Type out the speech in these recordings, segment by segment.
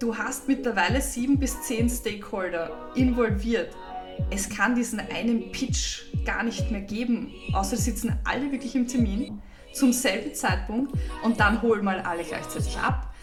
Du hast mittlerweile sieben bis zehn Stakeholder involviert. Es kann diesen einen Pitch gar nicht mehr geben, außer sitzen alle wirklich im Termin zum selben Zeitpunkt und dann hol mal alle gleichzeitig ab.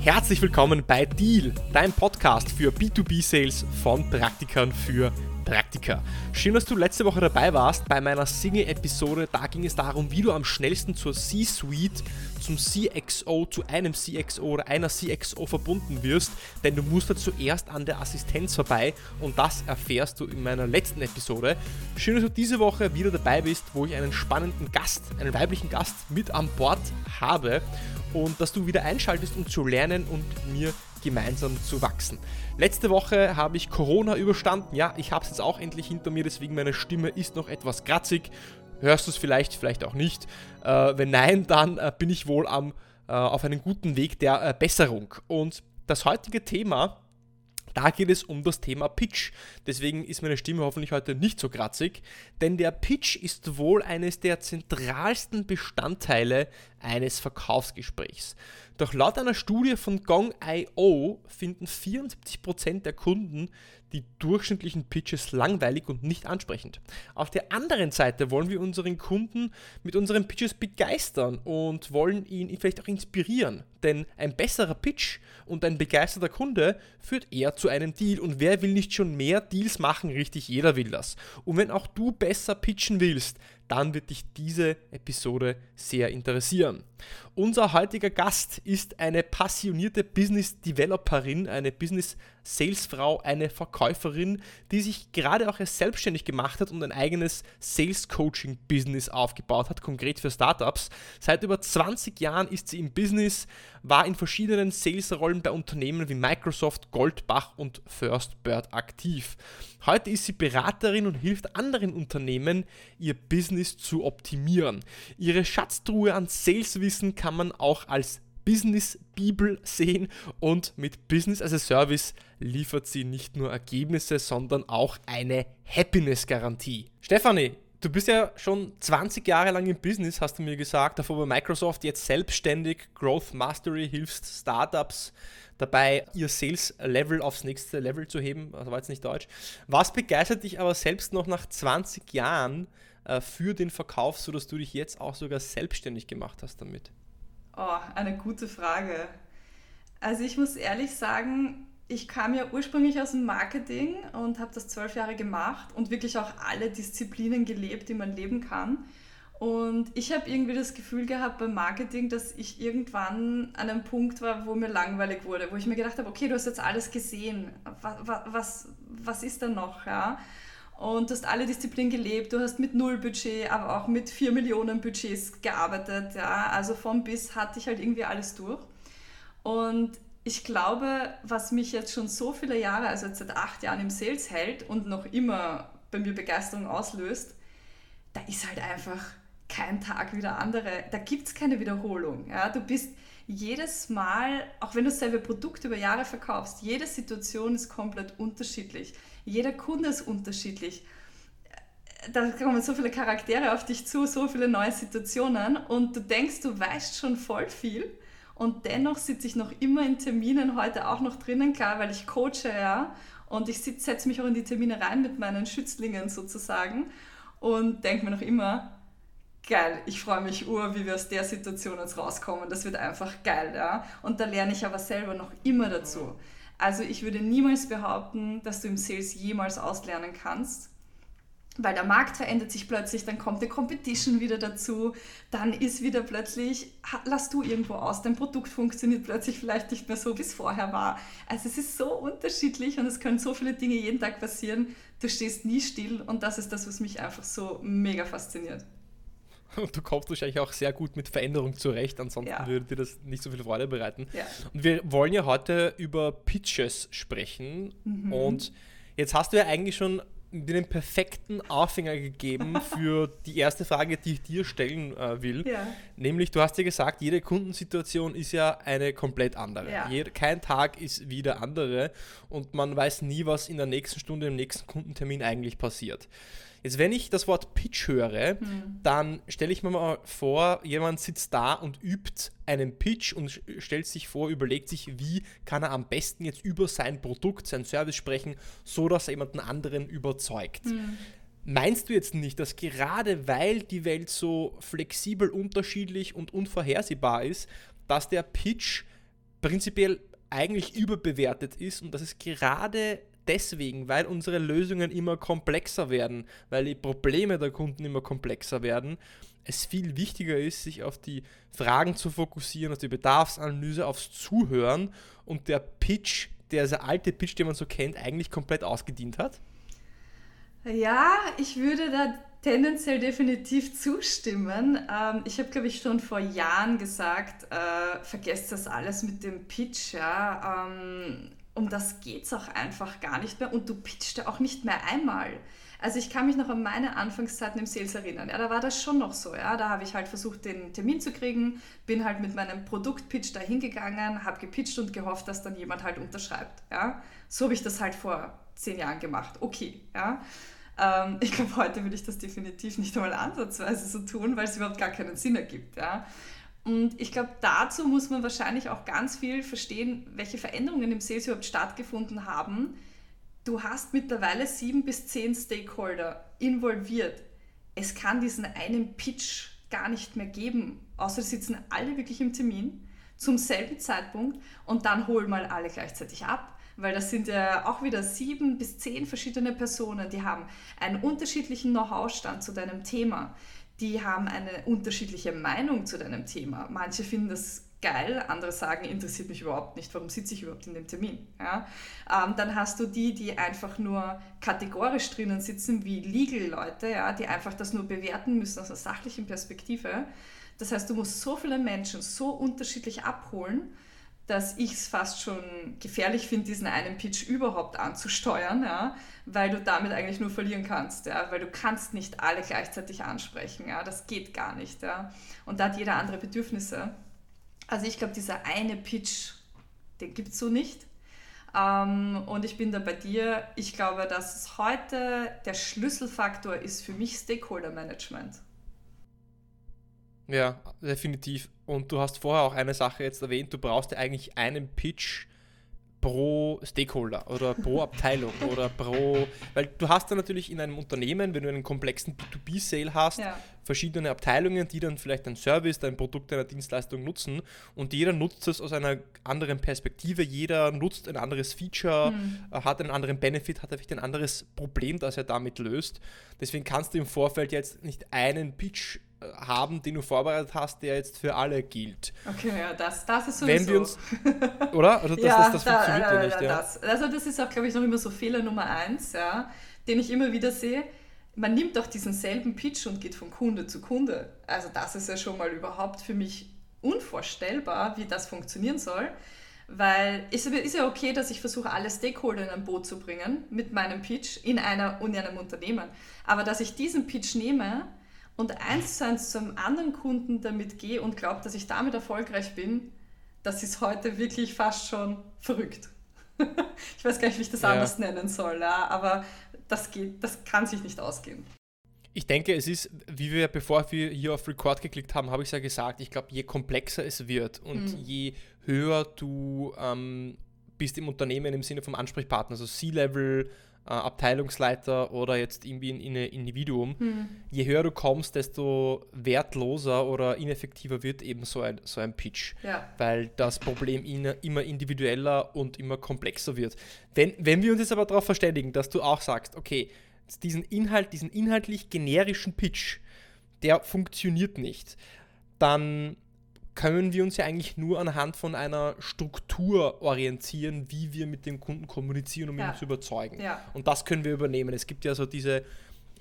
Herzlich willkommen bei Deal, dein Podcast für B2B-Sales von Praktikern für Praktika. Schön, dass du letzte Woche dabei warst bei meiner Single-Episode. Da ging es darum, wie du am schnellsten zur C-Suite, zum CXO, zu einem CXO oder einer CXO verbunden wirst, denn du musst da zuerst an der Assistenz vorbei und das erfährst du in meiner letzten Episode. Schön, dass du diese Woche wieder dabei bist, wo ich einen spannenden Gast, einen weiblichen Gast mit an Bord habe und dass du wieder einschaltest, um zu lernen und mir gemeinsam zu wachsen. Letzte Woche habe ich Corona überstanden. Ja, ich habe es jetzt auch endlich hinter mir, deswegen meine Stimme ist noch etwas kratzig. Hörst du es vielleicht, vielleicht auch nicht. Äh, wenn nein, dann äh, bin ich wohl am, äh, auf einem guten Weg der äh, Besserung. Und das heutige Thema da geht es um das Thema Pitch. Deswegen ist meine Stimme hoffentlich heute nicht so kratzig, denn der Pitch ist wohl eines der zentralsten Bestandteile eines Verkaufsgesprächs. Doch laut einer Studie von Gong.io finden 74% der Kunden die durchschnittlichen Pitches langweilig und nicht ansprechend. Auf der anderen Seite wollen wir unseren Kunden mit unseren Pitches begeistern und wollen ihn vielleicht auch inspirieren. Denn ein besserer Pitch und ein begeisterter Kunde führt eher zu einem Deal. Und wer will nicht schon mehr Deals machen? Richtig, jeder will das. Und wenn auch du besser pitchen willst, dann wird dich diese Episode sehr interessieren. Unser heutiger Gast ist eine passionierte Business Developerin, eine Business Salesfrau, eine Verkäuferin, die sich gerade auch erst selbstständig gemacht hat und ein eigenes Sales Coaching Business aufgebaut hat, konkret für Startups. Seit über 20 Jahren ist sie im Business, war in verschiedenen Sales-Rollen bei Unternehmen wie Microsoft, Goldbach und First Bird aktiv. Heute ist sie Beraterin und hilft anderen Unternehmen, ihr Business zu optimieren. Ihre Schatztruhe an Saleswissen kann man auch als Business Bibel sehen und mit Business as a Service liefert sie nicht nur Ergebnisse, sondern auch eine Happiness Garantie. Stefanie, du bist ja schon 20 Jahre lang im Business, hast du mir gesagt, davor bei Microsoft, jetzt selbstständig, Growth Mastery, hilfst Startups dabei, ihr Sales-Level aufs nächste Level zu heben. Das war jetzt nicht Deutsch. Was begeistert dich aber selbst noch nach 20 Jahren äh, für den Verkauf, sodass du dich jetzt auch sogar selbstständig gemacht hast damit? Oh, eine gute Frage. Also ich muss ehrlich sagen, ich kam ja ursprünglich aus dem Marketing und habe das zwölf Jahre gemacht und wirklich auch alle Disziplinen gelebt, die man leben kann. Und ich habe irgendwie das Gefühl gehabt beim Marketing, dass ich irgendwann an einem Punkt war, wo mir langweilig wurde, wo ich mir gedacht habe, okay, du hast jetzt alles gesehen, was, was, was ist da noch? Ja? Und du hast alle Disziplinen gelebt, du hast mit null Budget, aber auch mit vier Millionen Budgets gearbeitet. Ja? Also vom bis hatte ich halt irgendwie alles durch. Und ich glaube, was mich jetzt schon so viele Jahre, also jetzt seit acht Jahren im Sales hält und noch immer bei mir Begeisterung auslöst, da ist halt einfach kein Tag wie der andere. Da gibt es keine Wiederholung. Ja? Du bist jedes Mal, auch wenn du selbe Produkt über Jahre verkaufst, jede Situation ist komplett unterschiedlich. Jeder Kunde ist unterschiedlich. Da kommen so viele Charaktere auf dich zu, so viele neue Situationen und du denkst, du weißt schon voll viel und dennoch sitze ich noch immer in Terminen, heute auch noch drinnen, klar, weil ich coache, ja, und ich setze mich auch in die Termine rein mit meinen Schützlingen sozusagen und denke mir noch immer, geil, ich freue mich ur, wie wir aus der Situation jetzt rauskommen. Das wird einfach geil, ja. Und da lerne ich aber selber noch immer dazu. Also ich würde niemals behaupten, dass du im Sales jemals auslernen kannst, weil der Markt verändert sich plötzlich, dann kommt eine Competition wieder dazu, dann ist wieder plötzlich, lass du irgendwo aus, dein Produkt funktioniert plötzlich vielleicht nicht mehr so, wie es vorher war. Also es ist so unterschiedlich und es können so viele Dinge jeden Tag passieren, du stehst nie still und das ist das, was mich einfach so mega fasziniert. Und du kommst wahrscheinlich auch sehr gut mit Veränderung zurecht, ansonsten ja. würde dir das nicht so viel Freude bereiten. Ja. Und wir wollen ja heute über Pitches sprechen. Mhm. Und jetzt hast du ja eigentlich schon den perfekten Aufhänger gegeben für die erste Frage, die ich dir stellen äh, will. Ja. Nämlich, du hast ja gesagt, jede Kundensituation ist ja eine komplett andere. Ja. Jed kein Tag ist wie der andere und man weiß nie, was in der nächsten Stunde, im nächsten Kundentermin eigentlich passiert. Jetzt, wenn ich das Wort Pitch höre, hm. dann stelle ich mir mal vor, jemand sitzt da und übt einen Pitch und stellt sich vor, überlegt sich, wie kann er am besten jetzt über sein Produkt, sein Service sprechen, so dass er jemanden anderen überzeugt. Hm. Meinst du jetzt nicht, dass gerade weil die Welt so flexibel, unterschiedlich und unvorhersehbar ist, dass der Pitch prinzipiell eigentlich überbewertet ist und dass es gerade deswegen, weil unsere Lösungen immer komplexer werden, weil die Probleme der Kunden immer komplexer werden, es viel wichtiger ist, sich auf die Fragen zu fokussieren, auf die Bedarfsanalyse, aufs Zuhören und der Pitch, der alte Pitch, den man so kennt, eigentlich komplett ausgedient hat? Ja, ich würde da tendenziell definitiv zustimmen. Ähm, ich habe, glaube ich, schon vor Jahren gesagt, äh, vergesst das alles mit dem Pitch. Ja? Ähm, um das geht es auch einfach gar nicht mehr und du pitchst ja auch nicht mehr einmal. Also ich kann mich noch an meine Anfangszeiten im Sales erinnern. Ja, da war das schon noch so. Ja, da habe ich halt versucht, den Termin zu kriegen, bin halt mit meinem Produktpitch da hingegangen, habe gepitcht und gehofft, dass dann jemand halt unterschreibt. Ja, so habe ich das halt vor zehn Jahren gemacht. Okay, ja. Ähm, ich glaube, heute würde ich das definitiv nicht einmal ansatzweise so tun, weil es überhaupt gar keinen Sinn ergibt. Ja. Und ich glaube, dazu muss man wahrscheinlich auch ganz viel verstehen, welche Veränderungen im Sales überhaupt stattgefunden haben. Du hast mittlerweile sieben bis zehn Stakeholder involviert. Es kann diesen einen Pitch gar nicht mehr geben, außer sitzen alle wirklich im Termin zum selben Zeitpunkt und dann hol mal alle gleichzeitig ab. Weil das sind ja auch wieder sieben bis zehn verschiedene Personen, die haben einen unterschiedlichen Know-how-Stand zu deinem Thema die haben eine unterschiedliche Meinung zu deinem Thema. Manche finden das geil, andere sagen, interessiert mich überhaupt nicht, warum sitze ich überhaupt in dem Termin? Ja? Ähm, dann hast du die, die einfach nur kategorisch drinnen sitzen, wie Legal-Leute, ja, die einfach das nur bewerten müssen aus einer sachlichen Perspektive. Das heißt, du musst so viele Menschen so unterschiedlich abholen, dass ich es fast schon gefährlich finde, diesen einen Pitch überhaupt anzusteuern, ja, weil du damit eigentlich nur verlieren kannst, ja, weil du kannst nicht alle gleichzeitig ansprechen, ja, das geht gar nicht, ja, und da hat jeder andere Bedürfnisse. Also ich glaube, dieser eine Pitch, den gibt es so nicht. Ähm, und ich bin da bei dir. Ich glaube, dass heute der Schlüsselfaktor ist für mich Stakeholder Management. Ja, definitiv. Und du hast vorher auch eine Sache jetzt erwähnt, du brauchst ja eigentlich einen Pitch pro Stakeholder oder pro Abteilung oder pro, weil du hast dann natürlich in einem Unternehmen, wenn du einen komplexen B2B-Sale hast, ja. verschiedene Abteilungen, die dann vielleicht ein Service, dein Produkt, deine Dienstleistung nutzen und jeder nutzt es aus einer anderen Perspektive, jeder nutzt ein anderes Feature, mhm. hat einen anderen Benefit, hat vielleicht ein anderes Problem, das er damit löst. Deswegen kannst du im Vorfeld jetzt nicht einen Pitch haben, den du vorbereitet hast, der jetzt für alle gilt. Okay, ja, das, das ist sowieso. Wenn wir uns, oder? Also das, ja, das, das da, funktioniert ja nicht. Ja. Das. Also das ist auch, glaube ich, noch immer so Fehler Nummer eins, ja, den ich immer wieder sehe. Man nimmt doch diesen selben Pitch und geht von Kunde zu Kunde. Also das ist ja schon mal überhaupt für mich unvorstellbar, wie das funktionieren soll. Weil es ist ja okay, dass ich versuche, alle Stakeholder in ein Boot zu bringen mit meinem Pitch in, einer, in einem Unternehmen. Aber dass ich diesen Pitch nehme und eins zu eins zum anderen Kunden damit gehe und glaube, dass ich damit erfolgreich bin, das ist heute wirklich fast schon verrückt. ich weiß gar nicht, wie ich das ja. anders nennen soll, ja, aber das geht, das kann sich nicht ausgehen. Ich denke, es ist, wie wir, bevor wir hier auf Record geklickt haben, habe ich es ja gesagt, ich glaube, je komplexer es wird und mhm. je höher du ähm, bist im Unternehmen im Sinne vom Ansprechpartner, also C-Level, Abteilungsleiter oder jetzt irgendwie ein, ein Individuum, hm. je höher du kommst, desto wertloser oder ineffektiver wird eben so ein, so ein Pitch, ja. weil das Problem in, immer individueller und immer komplexer wird. Wenn, wenn wir uns jetzt aber darauf verständigen, dass du auch sagst, okay, diesen Inhalt, diesen inhaltlich generischen Pitch, der funktioniert nicht, dann können wir uns ja eigentlich nur anhand von einer Struktur orientieren, wie wir mit dem Kunden kommunizieren, um ja. ihn zu überzeugen. Ja. Und das können wir übernehmen. Es gibt ja so diese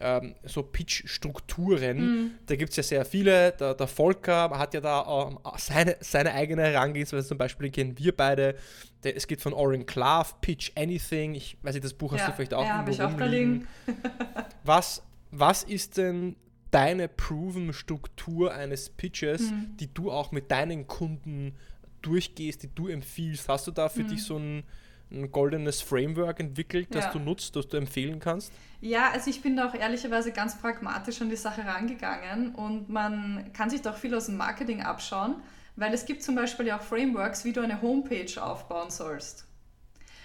ähm, so Pitch-Strukturen. Mhm. Da gibt es ja sehr viele. Der, der, Volker hat ja da ähm, seine, seine eigene Herangehensweise. Zum Beispiel kennen wir beide. Der, es geht von Oren Clark, Pitch Anything. Ich weiß nicht, das Buch hast ja, du vielleicht auch ja, irgendwo rumliegen. was, was ist denn deine proven Struktur eines Pitches, mhm. die du auch mit deinen Kunden durchgehst, die du empfiehlst? Hast du da für mhm. dich so ein ein goldenes Framework entwickelt, das ja. du nutzt, das du empfehlen kannst? Ja, also ich bin da auch ehrlicherweise ganz pragmatisch an die Sache rangegangen und man kann sich doch viel aus dem Marketing abschauen, weil es gibt zum Beispiel ja auch Frameworks, wie du eine Homepage aufbauen sollst.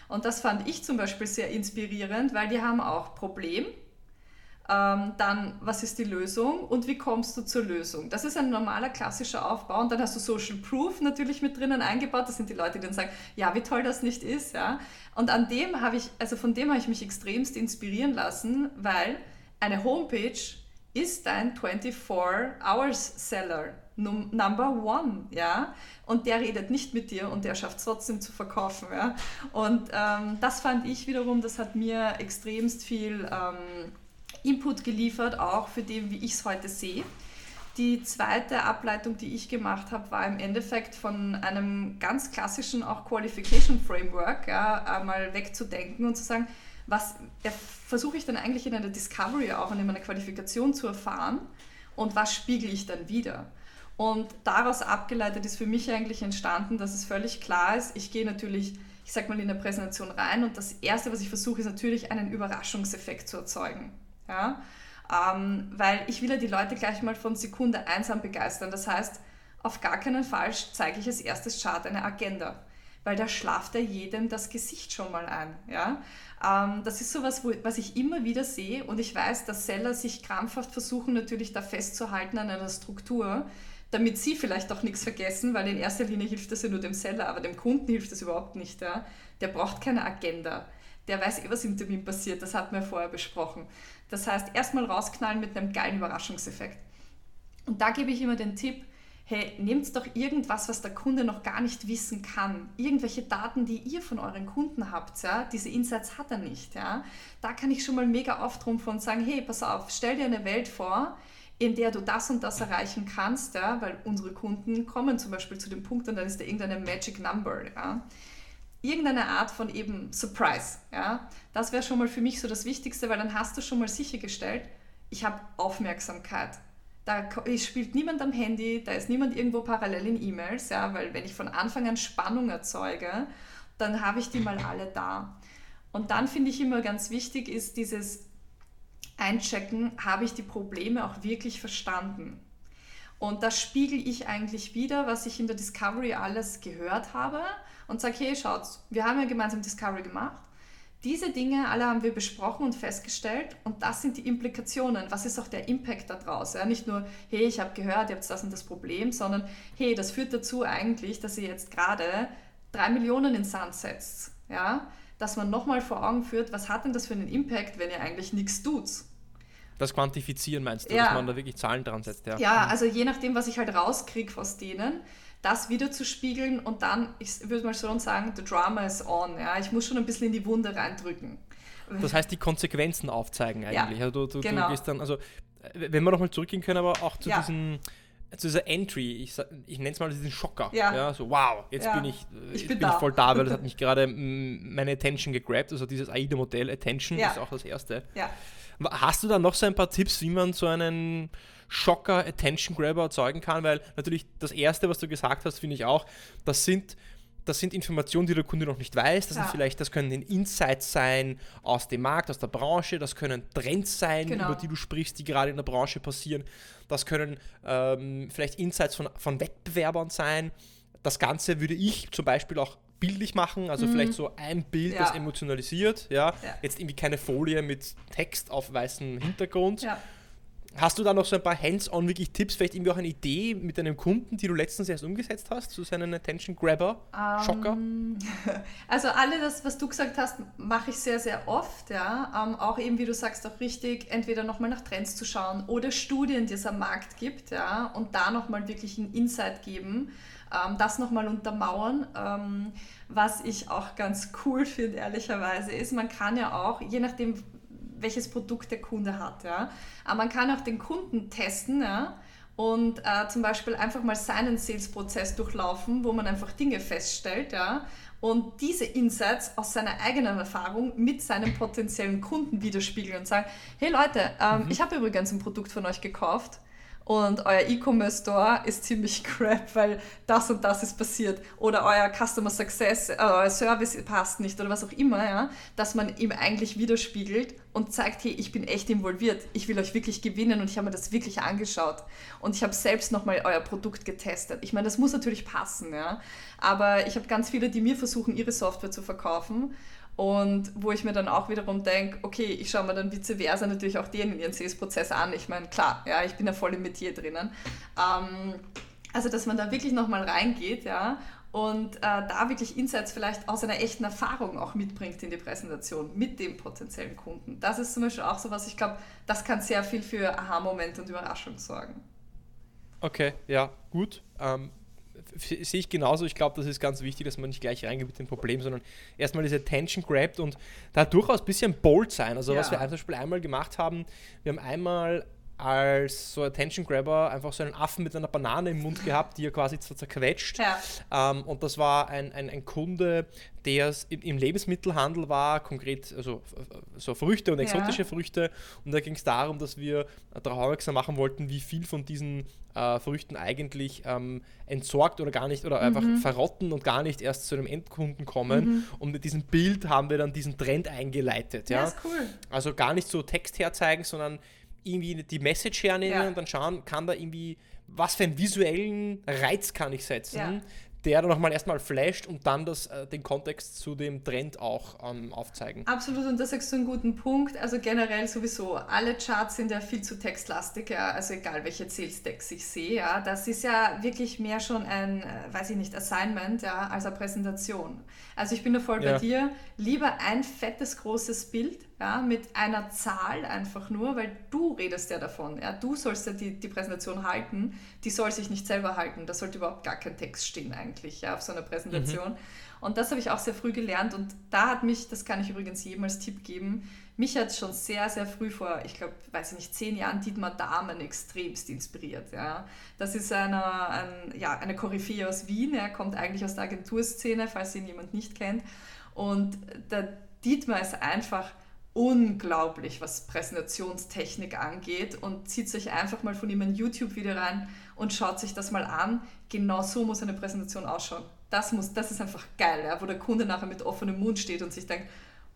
Und das fand ich zum Beispiel sehr inspirierend, weil die haben auch Problem, ähm, dann, was ist die Lösung und wie kommst du zur Lösung? Das ist ein normaler klassischer Aufbau. Und dann hast du Social Proof natürlich mit drinnen eingebaut. Das sind die Leute, die dann sagen, ja, wie toll das nicht ist. Ja? Und an dem habe ich, also von dem habe ich mich extremst inspirieren lassen, weil eine Homepage ist dein 24-Hours-Seller. Number one, ja, und der redet nicht mit dir und der schafft es trotzdem zu verkaufen, ja, und ähm, das fand ich wiederum, das hat mir extremst viel ähm, Input geliefert, auch für den, wie ich es heute sehe. Die zweite Ableitung, die ich gemacht habe, war im Endeffekt von einem ganz klassischen auch Qualification Framework ja, einmal wegzudenken und zu sagen, was versuche ich dann eigentlich in einer Discovery auch und in meiner Qualifikation zu erfahren und was spiegel ich dann wieder. Und daraus abgeleitet ist für mich eigentlich entstanden, dass es völlig klar ist, ich gehe natürlich, ich sag mal, in der Präsentation rein und das Erste, was ich versuche, ist natürlich einen Überraschungseffekt zu erzeugen. Ja? Ähm, weil ich will ja die Leute gleich mal von Sekunde 1 an begeistern. Das heißt, auf gar keinen Fall zeige ich als erstes Chart eine Agenda, weil da schlaft ja jedem das Gesicht schon mal ein. Ja? Ähm, das ist sowas, wo, was ich immer wieder sehe und ich weiß, dass Seller sich krampfhaft versuchen, natürlich da festzuhalten an einer Struktur, damit sie vielleicht auch nichts vergessen, weil in erster Linie hilft das ja nur dem Seller, aber dem Kunden hilft das überhaupt nicht. Ja? Der braucht keine Agenda. Der weiß eh, was im Termin passiert, das hatten wir vorher besprochen. Das heißt, erstmal rausknallen mit einem geilen Überraschungseffekt. Und da gebe ich immer den Tipp, hey, nehmt doch irgendwas, was der Kunde noch gar nicht wissen kann. Irgendwelche Daten, die ihr von euren Kunden habt, ja, diese Insights hat er nicht. Ja. Da kann ich schon mal mega auftrumpfen und sagen, hey, pass auf, stell dir eine Welt vor, in der du das und das erreichen kannst, ja, weil unsere Kunden kommen zum Beispiel zu dem Punkt und dann ist da irgendeine Magic Number. Ja irgendeine Art von eben Surprise. Ja? Das wäre schon mal für mich so das Wichtigste, weil dann hast du schon mal sichergestellt, ich habe Aufmerksamkeit. Da spielt niemand am Handy, da ist niemand irgendwo parallel in E-Mails, ja, weil wenn ich von Anfang an Spannung erzeuge, dann habe ich die mal alle da. Und dann finde ich immer ganz wichtig ist dieses Einchecken, habe ich die Probleme auch wirklich verstanden? Und das spiegel ich eigentlich wieder, was ich in der Discovery alles gehört habe und sage, hey, schaut, wir haben ja gemeinsam Discovery gemacht. Diese Dinge alle haben wir besprochen und festgestellt und das sind die Implikationen. Was ist auch der Impact daraus? Ja, nicht nur, hey, ich habe gehört, ihr habt das und das Problem, sondern hey, das führt dazu eigentlich, dass ihr jetzt gerade drei Millionen in Sand setzt. Ja? Dass man nochmal vor Augen führt, was hat denn das für einen Impact, wenn ihr eigentlich nichts tut? Das Quantifizieren meinst du, ja. dass man da wirklich Zahlen dran setzt? Ja, ja also je nachdem, was ich halt rauskriege aus denen, das wieder zu spiegeln und dann, ich würde mal schon sagen, the drama is on. Ja? Ich muss schon ein bisschen in die Wunde reindrücken. Das heißt, die Konsequenzen aufzeigen eigentlich. Ja, also du, du, genau. du gehst dann, also wenn wir nochmal zurückgehen können, aber auch zu ja. diesem zu dieser Entry, ich, ich nenne es mal diesen Schocker. Ja. ja so, wow, jetzt ja. bin ich, ich jetzt bin, bin ich voll da, weil das hat mich gerade meine Attention gegrabt. Also dieses AIDA-Modell Attention ja. ist auch das erste. Hast du da noch so ein paar Tipps, wie man so einen Schocker, Attention Grabber erzeugen kann? Weil natürlich das erste, was du gesagt hast, finde ich auch, das sind das sind Informationen, die der Kunde noch nicht weiß. Das ja. sind vielleicht, das können Insights sein aus dem Markt, aus der Branche. Das können Trends sein, genau. über die du sprichst, die gerade in der Branche passieren. Das können ähm, vielleicht Insights von, von Wettbewerbern sein. Das Ganze würde ich zum Beispiel auch bildlich machen, also mhm. vielleicht so ein Bild, ja. das emotionalisiert, ja? ja? Jetzt irgendwie keine Folie mit Text auf weißem Hintergrund. Ja. Hast du da noch so ein paar Hands-on wirklich Tipps, vielleicht irgendwie auch eine Idee mit deinem Kunden, die du letztens erst umgesetzt hast, zu seinen Attention Grabber, um, Schocker? Ähm, also alle das, was du gesagt hast, mache ich sehr, sehr oft, ja. Um, ähm, auch eben, wie du sagst, auch richtig, entweder nochmal nach Trends zu schauen oder Studien, die es am Markt gibt, ja, und da nochmal wirklich einen Insight geben ähm, das nochmal untermauern. Ähm, was ich auch ganz cool finde, ehrlicherweise, ist, man kann ja auch, je nachdem, welches Produkt der Kunde hat. Ja. Aber man kann auch den Kunden testen ja, und äh, zum Beispiel einfach mal seinen Sales-Prozess durchlaufen, wo man einfach Dinge feststellt. Ja, und diese Insights aus seiner eigenen Erfahrung mit seinen potenziellen Kunden widerspiegeln und sagen, hey Leute, ähm, mhm. ich habe übrigens ein Produkt von euch gekauft und euer E-Commerce Store ist ziemlich crap, weil das und das ist passiert. Oder euer Customer Success, äh, euer Service passt nicht oder was auch immer, ja, dass man ihm eigentlich widerspiegelt und zeigt, hey, ich bin echt involviert, ich will euch wirklich gewinnen und ich habe mir das wirklich angeschaut. Und ich habe selbst nochmal euer Produkt getestet. Ich meine, das muss natürlich passen, ja, aber ich habe ganz viele, die mir versuchen, ihre Software zu verkaufen und wo ich mir dann auch wiederum denke, okay, ich schaue mir dann vice versa natürlich auch denen ihren Sales-Prozess an. Ich meine, klar, ja, ich bin ja voll im Metier drinnen. Ähm, also, dass man da wirklich nochmal reingeht, ja, und äh, da wirklich Insights vielleicht aus einer echten Erfahrung auch mitbringt in die Präsentation mit dem potenziellen Kunden. Das ist zum Beispiel auch so was, ich glaube, das kann sehr viel für Aha-Momente und Überraschung sorgen. Okay, ja, gut. Ähm, sehe ich genauso. Ich glaube, das ist ganz wichtig, dass man nicht gleich reingeht mit dem Problem, sondern erstmal diese Attention grabt und da durchaus ein bisschen bold sein. Also, ja. was wir zum Beispiel einmal gemacht haben, wir haben einmal als so Attention Grabber einfach so einen Affen mit einer Banane im Mund gehabt, die er quasi zerquetscht. Ja. Ähm, und das war ein, ein, ein Kunde, der im Lebensmittelhandel war, konkret also so Früchte und exotische ja. Früchte. Und da ging es darum, dass wir darauf aufmerksam machen wollten, wie viel von diesen äh, Früchten eigentlich ähm, entsorgt oder gar nicht oder einfach mhm. verrotten und gar nicht erst zu einem Endkunden kommen. Mhm. Und mit diesem Bild haben wir dann diesen Trend eingeleitet. Ja, ja ist cool. Also gar nicht so Text herzeigen, sondern irgendwie die Message hernehmen ja. und dann schauen, kann da irgendwie, was für einen visuellen Reiz kann ich setzen, ja der dann nochmal erstmal flasht und dann das, äh, den Kontext zu dem Trend auch ähm, aufzeigen. Absolut, und das sagst du einen guten Punkt. Also generell sowieso, alle Charts sind ja viel zu textlastig, ja, also egal welche Sales-Decks ich sehe, ja, das ist ja wirklich mehr schon ein, äh, weiß ich nicht, Assignment, ja, als eine Präsentation. Also ich bin da voll bei dir, lieber ein fettes, großes Bild, ja, mit einer Zahl einfach nur, weil du redest ja davon. Ja, du sollst ja die, die Präsentation halten, die soll sich nicht selber halten. Da sollte überhaupt gar kein Text stehen eigentlich ja, auf so einer Präsentation. Mhm. Und das habe ich auch sehr früh gelernt und da hat mich, das kann ich übrigens jedem als Tipp geben, mich hat schon sehr, sehr früh vor, ich glaube, weiß ich nicht, zehn Jahren Dietmar Dahmen extremst inspiriert. Ja. Das ist eine, ein, ja, eine Koryphäe aus Wien, er kommt eigentlich aus der Agenturszene, falls ihn jemand nicht kennt. Und der Dietmar ist einfach unglaublich, was Präsentationstechnik angeht und zieht sich einfach mal von ihm ein YouTube-Video rein und schaut sich das mal an. Genau so muss eine Präsentation ausschauen. Das, muss, das ist einfach geil, ja, wo der Kunde nachher mit offenem Mund steht und sich denkt,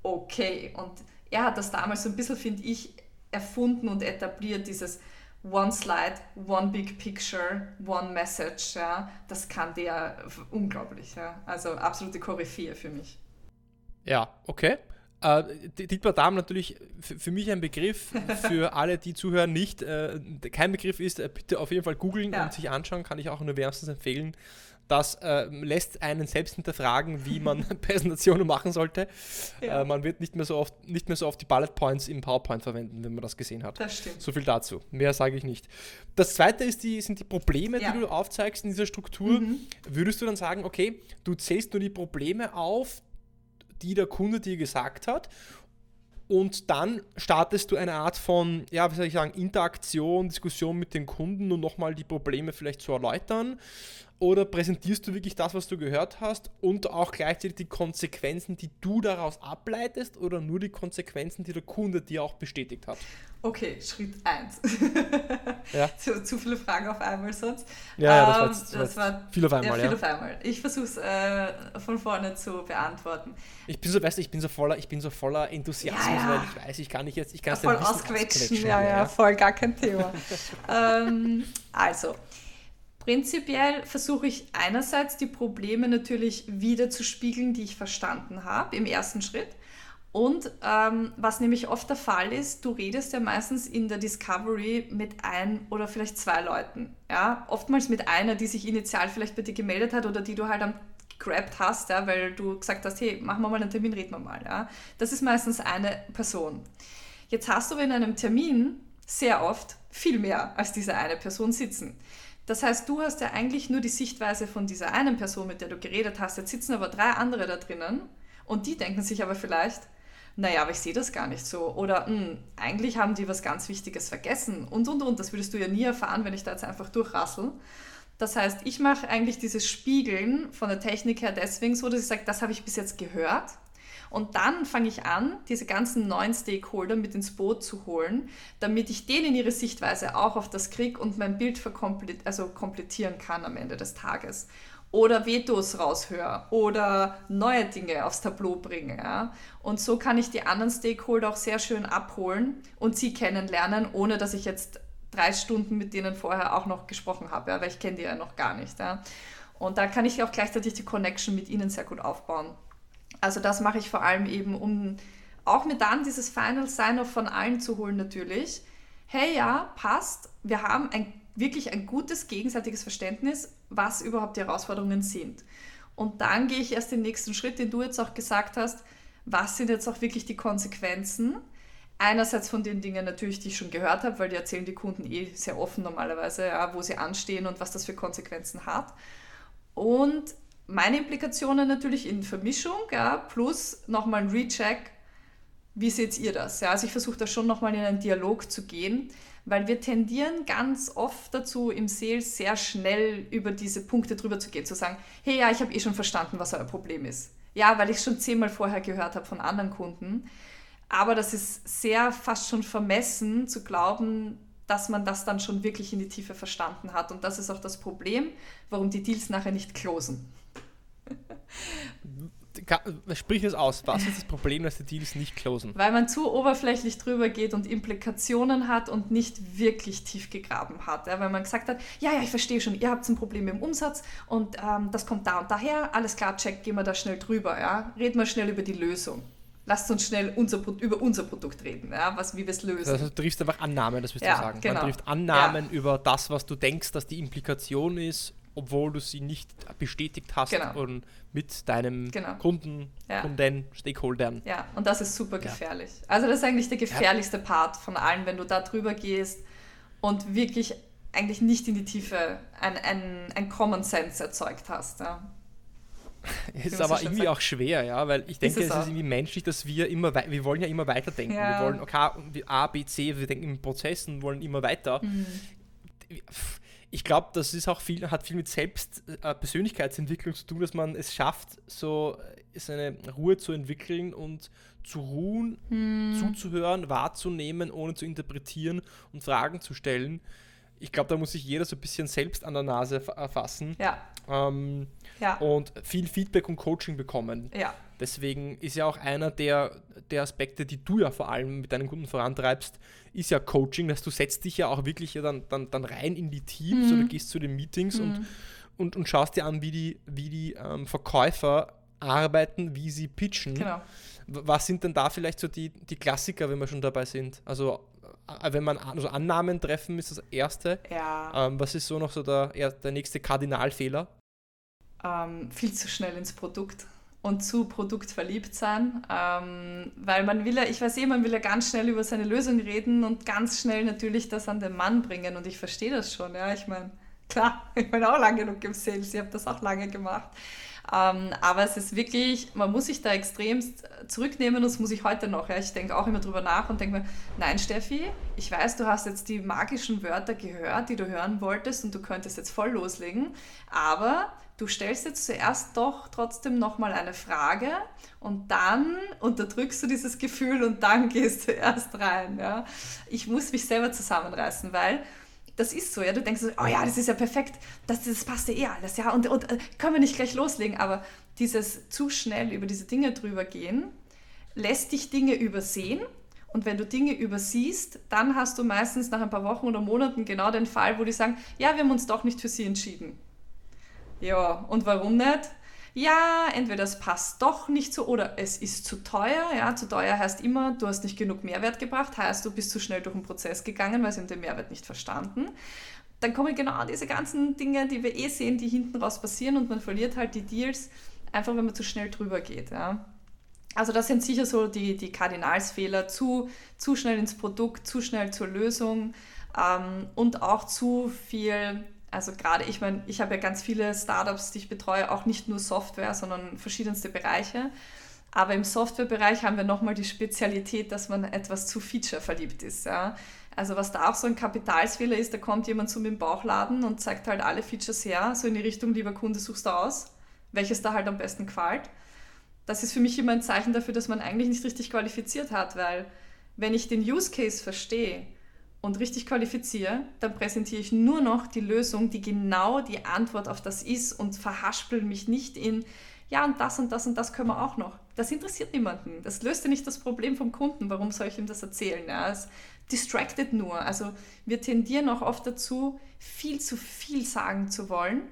okay. Und er hat das damals so ein bisschen, finde ich, erfunden und etabliert, dieses One Slide, One Big Picture, One Message. Ja, das kann der unglaublich. Ja. Also absolute Koryphäe für mich. Ja, okay. Äh, Dietmar Dahm natürlich für mich ein Begriff, für alle, die zuhören, nicht. Äh, kein Begriff ist, äh, bitte auf jeden Fall googeln ja. und sich anschauen, kann ich auch nur wärmstens empfehlen. Das äh, lässt einen selbst hinterfragen, wie man Präsentationen machen sollte. Ja. Äh, man wird nicht mehr, so oft, nicht mehr so oft die Bullet Points im PowerPoint verwenden, wenn man das gesehen hat. Das stimmt. So viel dazu. Mehr sage ich nicht. Das zweite ist die, sind die Probleme, ja. die du aufzeigst in dieser Struktur. Mhm. Würdest du dann sagen, okay, du zählst nur die Probleme auf, die der Kunde dir gesagt hat. Und dann startest du eine Art von, ja, wie soll ich sagen, Interaktion, Diskussion mit den Kunden und nochmal die Probleme vielleicht zu erläutern. Oder präsentierst du wirklich das, was du gehört hast und auch gleichzeitig die Konsequenzen, die du daraus ableitest oder nur die Konsequenzen, die der Kunde dir auch bestätigt hat? Okay, Schritt 1. ja. zu, zu, viele Fragen auf einmal sonst. Ja, ja das, war, das, das war viel auf einmal. Ja, viel auf einmal. Ich versuche es äh, von vorne zu beantworten. Ich bin so, weißt du, ich bin so voller, ich bin so voller Enthusiasmus, ja, weil ich weiß, ich kann nicht jetzt, ich kann es voll ausquetschen. Ja, ja, voll gar kein Thema. ähm, also, Prinzipiell versuche ich einerseits die Probleme natürlich wieder zu spiegeln, die ich verstanden habe im ersten Schritt. Und ähm, was nämlich oft der Fall ist, du redest ja meistens in der Discovery mit ein oder vielleicht zwei Leuten. Ja? Oftmals mit einer, die sich initial vielleicht bei dir gemeldet hat oder die du halt am gegrabt hast, ja, weil du gesagt hast, hey, machen wir mal einen Termin, reden wir mal. Ja? Das ist meistens eine Person. Jetzt hast du aber in einem Termin sehr oft viel mehr als diese eine Person sitzen. Das heißt, du hast ja eigentlich nur die Sichtweise von dieser einen Person, mit der du geredet hast. Jetzt sitzen aber drei andere da drinnen und die denken sich aber vielleicht, naja, aber ich sehe das gar nicht so. Oder hm, eigentlich haben die was ganz Wichtiges vergessen und und und. Das würdest du ja nie erfahren, wenn ich da jetzt einfach durchrassel. Das heißt, ich mache eigentlich dieses Spiegeln von der Technik her deswegen so, dass ich sage, das habe ich bis jetzt gehört. Und dann fange ich an, diese ganzen neuen Stakeholder mit ins Boot zu holen, damit ich denen ihre Sichtweise auch auf das kriege und mein Bild also komplettieren kann am Ende des Tages oder Vetos raushöre oder neue Dinge aufs Tableau bringe. Ja? Und so kann ich die anderen Stakeholder auch sehr schön abholen und sie kennenlernen, ohne dass ich jetzt drei Stunden mit denen vorher auch noch gesprochen habe, ja? weil ich kenne die ja noch gar nicht. Ja? Und da kann ich auch gleichzeitig die Connection mit ihnen sehr gut aufbauen. Also das mache ich vor allem eben, um auch mir dann dieses Final Sign-off von allen zu holen natürlich. Hey ja, passt, wir haben ein, wirklich ein gutes gegenseitiges Verständnis was überhaupt die Herausforderungen sind. Und dann gehe ich erst den nächsten Schritt, den du jetzt auch gesagt hast, was sind jetzt auch wirklich die Konsequenzen? Einerseits von den Dingen natürlich, die ich schon gehört habe, weil die erzählen die Kunden eh sehr offen normalerweise, ja, wo sie anstehen und was das für Konsequenzen hat. Und meine Implikationen natürlich in Vermischung, ja, plus nochmal ein Recheck, wie seht ihr das? Ja, also ich versuche da schon nochmal in einen Dialog zu gehen, weil wir tendieren ganz oft dazu, im Sales sehr schnell über diese Punkte drüber zu gehen, zu sagen, hey ja, ich habe eh schon verstanden, was euer Problem ist. Ja, weil ich schon zehnmal vorher gehört habe von anderen Kunden. Aber das ist sehr fast schon vermessen zu glauben, dass man das dann schon wirklich in die Tiefe verstanden hat. Und das ist auch das Problem, warum die Deals nachher nicht closen. Sprich es aus. Was ist das Problem, dass die Deals nicht closen? Weil man zu oberflächlich drüber geht und Implikationen hat und nicht wirklich tief gegraben hat. Ja, weil man gesagt hat, ja, ja, ich verstehe schon, ihr habt ein Problem im Umsatz und ähm, das kommt da und daher. Alles klar, check, gehen wir da schnell drüber. Ja? Reden wir schnell über die Lösung. Lasst uns schnell unser, über unser Produkt reden, ja? was, wie wir es lösen. Also du triffst einfach Annahmen, das willst ja, du sagen. Genau. Man trifft Annahmen über das, was du denkst, dass die Implikation ist obwohl du sie nicht bestätigt hast genau. und mit deinem genau. Kunden, ja. Kunden, Stakeholdern. Ja, und das ist super gefährlich. Ja. Also das ist eigentlich der gefährlichste ja. Part von allen, wenn du da drüber gehst und wirklich eigentlich nicht in die Tiefe ein, ein, ein Common Sense erzeugt hast. Ja. ist aber irgendwie auch schwer, ja, weil ich denke, ist es, es ist irgendwie menschlich, dass wir immer, wir wollen ja immer weiterdenken. Ja. Wir wollen, okay, A, B, C, wir denken in Prozessen, wollen immer weiter. Mhm ich glaube, das ist auch viel, hat viel mit Selbst äh, Persönlichkeitsentwicklung zu tun, dass man es schafft, so äh, seine Ruhe zu entwickeln und zu ruhen, hm. zuzuhören, wahrzunehmen, ohne zu interpretieren und Fragen zu stellen. Ich glaube, da muss sich jeder so ein bisschen selbst an der Nase erfassen. Ja. Ähm, ja. Und viel Feedback und Coaching bekommen. Ja. Deswegen ist ja auch einer der, der Aspekte, die du ja vor allem mit deinen Kunden vorantreibst, ist ja Coaching, dass du setzt dich ja auch wirklich ja dann, dann, dann rein in die Teams mhm. oder gehst zu den Meetings mhm. und, und, und schaust dir an, wie die, wie die ähm, Verkäufer arbeiten, wie sie pitchen. Genau. Was sind denn da vielleicht so die, die Klassiker, wenn wir schon dabei sind? Also äh, wenn man also Annahmen treffen, ist das erste. Ja. Ähm, was ist so noch so der, der nächste Kardinalfehler? Ähm, viel zu schnell ins Produkt und zu Produkt verliebt sein, ähm, weil man will ja, ich weiß eh, man will ja ganz schnell über seine Lösung reden und ganz schnell natürlich das an den Mann bringen. Und ich verstehe das schon, ja, ich meine, klar, ich bin auch lange genug im Sales, ich habe das auch lange gemacht, ähm, aber es ist wirklich, man muss sich da extremst zurücknehmen und das muss ich heute noch, ja, ich denke auch immer drüber nach und denke mir, nein Steffi, ich weiß, du hast jetzt die magischen Wörter gehört, die du hören wolltest und du könntest jetzt voll loslegen, aber du stellst jetzt zuerst doch trotzdem nochmal eine Frage und dann unterdrückst du dieses Gefühl und dann gehst du erst rein. Ja. Ich muss mich selber zusammenreißen, weil das ist so, ja. Du denkst so, oh ja, das ist ja perfekt, das, das passt ja eh alles, ja. Und, und äh, können wir nicht gleich loslegen, aber dieses zu schnell über diese Dinge drüber gehen, lässt dich Dinge übersehen. Und wenn du Dinge übersiehst, dann hast du meistens nach ein paar Wochen oder Monaten genau den Fall, wo die sagen, ja, wir haben uns doch nicht für sie entschieden. Ja, und warum nicht? Ja, entweder es passt doch nicht so oder es ist zu teuer. Ja, zu teuer heißt immer, du hast nicht genug Mehrwert gebracht, heißt, du bist zu schnell durch den Prozess gegangen, weil sie haben den Mehrwert nicht verstanden. Dann kommen genau diese ganzen Dinge, die wir eh sehen, die hinten raus passieren und man verliert halt die Deals, einfach wenn man zu schnell drüber geht. Ja. Also das sind sicher so die, die Kardinalsfehler, zu, zu schnell ins Produkt, zu schnell zur Lösung ähm, und auch zu viel also gerade, ich meine, ich habe ja ganz viele Startups, die ich betreue, auch nicht nur Software, sondern verschiedenste Bereiche. Aber im Softwarebereich haben wir nochmal die Spezialität, dass man etwas zu Feature verliebt ist. Ja. Also was da auch so ein Kapitalsfehler ist, da kommt jemand zu mir im Bauchladen und zeigt halt alle Features her, so in die Richtung, lieber Kunde, suchst du aus, welches da halt am besten gefällt. Das ist für mich immer ein Zeichen dafür, dass man eigentlich nicht richtig qualifiziert hat, weil wenn ich den Use Case verstehe und richtig qualifiziere, dann präsentiere ich nur noch die Lösung, die genau die Antwort auf das ist und verhaspel mich nicht in, ja, und das und das und das können wir auch noch. Das interessiert niemanden. Das löst ja nicht das Problem vom Kunden. Warum soll ich ihm das erzählen? Ja, es distracted nur. Also wir tendieren auch oft dazu, viel zu viel sagen zu wollen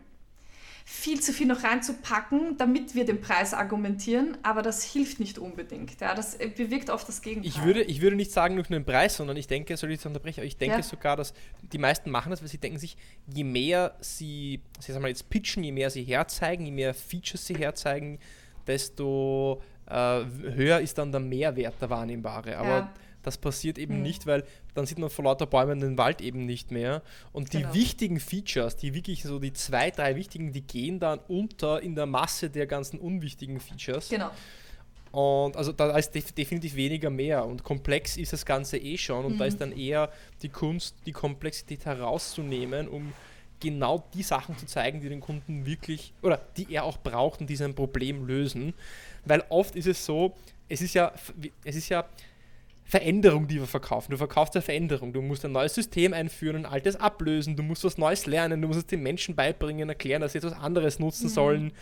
viel zu viel noch reinzupacken, damit wir den Preis argumentieren, aber das hilft nicht unbedingt. Ja, das bewirkt oft das Gegenteil. Ich würde, ich würde nicht sagen nur den Preis, sondern ich denke, soll ich jetzt unterbrechen, aber ich denke ja. sogar, dass die meisten machen das, weil sie denken sich, je mehr sie, sie sagen mal jetzt pitchen, je mehr sie herzeigen, je mehr Features sie herzeigen, desto äh, höher ist dann der Mehrwert der wahrnehmbare. Aber ja das passiert eben mhm. nicht, weil dann sieht man vor lauter Bäumen den Wald eben nicht mehr. Und die genau. wichtigen Features, die wirklich so die zwei, drei wichtigen, die gehen dann unter in der Masse der ganzen unwichtigen Features. Genau. Und also da ist def definitiv weniger mehr und komplex ist das Ganze eh schon und mhm. da ist dann eher die Kunst, die Komplexität herauszunehmen, um genau die Sachen zu zeigen, die den Kunden wirklich oder die er auch braucht und die sein Problem lösen. Weil oft ist es so, es ist ja, es ist ja Veränderung, die wir verkaufen. Du verkaufst eine Veränderung. Du musst ein neues System einführen, ein altes ablösen. Du musst was Neues lernen. Du musst es den Menschen beibringen, erklären, dass sie etwas anderes nutzen mhm. sollen.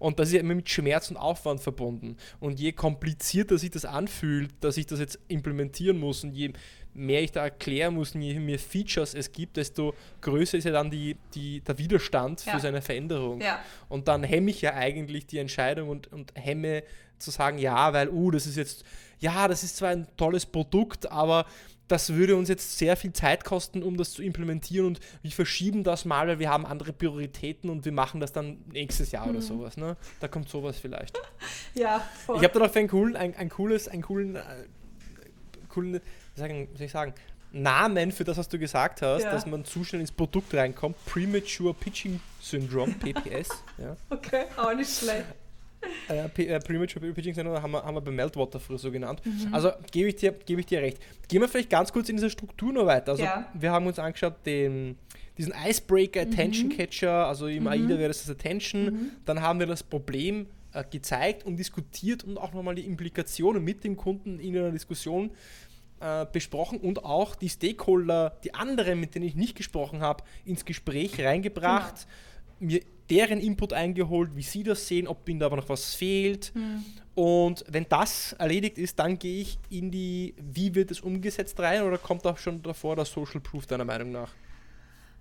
Und das ist ja immer mit Schmerz und Aufwand verbunden. Und je komplizierter sich das anfühlt, dass ich das jetzt implementieren muss und je mehr ich da erklären muss je mehr Features es gibt, desto größer ist ja dann die, die, der Widerstand ja. für seine Veränderung. Ja. Und dann hemme ich ja eigentlich die Entscheidung und, und hemme zu sagen, ja, weil, uh, das ist jetzt ja, das ist zwar ein tolles Produkt, aber das würde uns jetzt sehr viel Zeit kosten, um das zu implementieren und wir verschieben das mal, weil wir haben andere Prioritäten und wir machen das dann nächstes Jahr mhm. oder sowas. Ne? Da kommt sowas vielleicht. Ja, voll. Ich habe da noch ein, cool, ein, ein cooles, ein coolen, äh, coolen sagen, soll ich sagen, Namen für das, was du gesagt hast, ja. dass man zu schnell ins Produkt reinkommt. Premature Pitching Syndrome, PPS. ja. Okay, auch nicht schlecht äh, äh, Premature Pitching Center haben wir, haben wir bei Meltwater früher so genannt. Mhm. Also gebe ich, dir, geb ich dir recht. Gehen wir vielleicht ganz kurz in dieser Struktur noch weiter. Also ja. wir haben uns angeschaut, den, diesen Icebreaker mhm. Attention Catcher, also im mhm. AIDA wäre das das Attention. Mhm. Dann haben wir das Problem äh, gezeigt und diskutiert und auch nochmal die Implikationen mit dem Kunden in einer Diskussion äh, besprochen und auch die Stakeholder, die anderen, mit denen ich nicht gesprochen habe, ins Gespräch reingebracht. Genau. Mir deren Input eingeholt, wie sie das sehen, ob ihnen da aber noch was fehlt. Mhm. Und wenn das erledigt ist, dann gehe ich in die, wie wird es umgesetzt rein oder kommt auch schon davor das Social Proof deiner Meinung nach?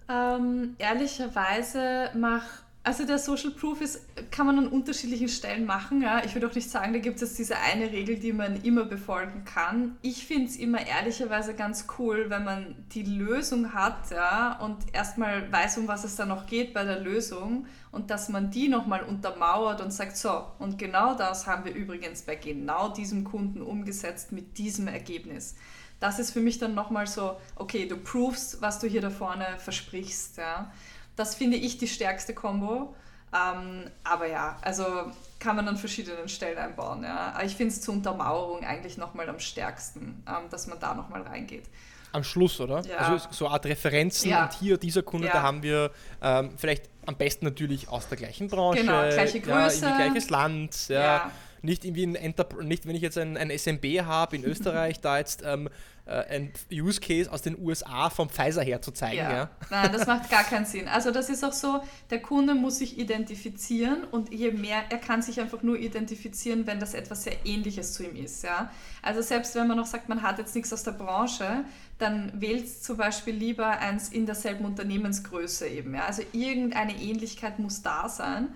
Ähm, ehrlicherweise mach also der Social Proof ist, kann man an unterschiedlichen Stellen machen. Ja. Ich würde auch nicht sagen, da gibt es diese eine Regel, die man immer befolgen kann. Ich finde es immer ehrlicherweise ganz cool, wenn man die Lösung hat ja, und erstmal weiß, um was es da noch geht bei der Lösung und dass man die nochmal untermauert und sagt, so, und genau das haben wir übrigens bei genau diesem Kunden umgesetzt mit diesem Ergebnis. Das ist für mich dann nochmal so, okay, du proofst, was du hier da vorne versprichst. Ja. Das finde ich die stärkste Combo. Ähm, aber ja, also kann man an verschiedenen Stellen einbauen. Ja. Aber ich finde es zur Untermauerung eigentlich nochmal am stärksten, ähm, dass man da nochmal reingeht. Am Schluss, oder? Ja. Also so eine Art Referenzen ja. und hier dieser Kunde, ja. da haben wir ähm, vielleicht am besten natürlich aus der gleichen Branche, genau, gleiche Größe. Ja, gleiches Land, ja. Nicht irgendwie ein Enter nicht wenn ich jetzt ein, ein SMB habe in Österreich, da jetzt ähm, äh, ein Use Case aus den USA vom Pfizer her zu zeigen. Ja. ja. Nein, das macht gar keinen Sinn. Also das ist auch so, der Kunde muss sich identifizieren und je mehr, er kann sich einfach nur identifizieren, wenn das etwas sehr ähnliches zu ihm ist. Ja? Also selbst wenn man noch sagt, man hat jetzt nichts aus der Branche, dann wählt zum Beispiel lieber eins in derselben Unternehmensgröße eben. Ja? Also irgendeine Ähnlichkeit muss da sein.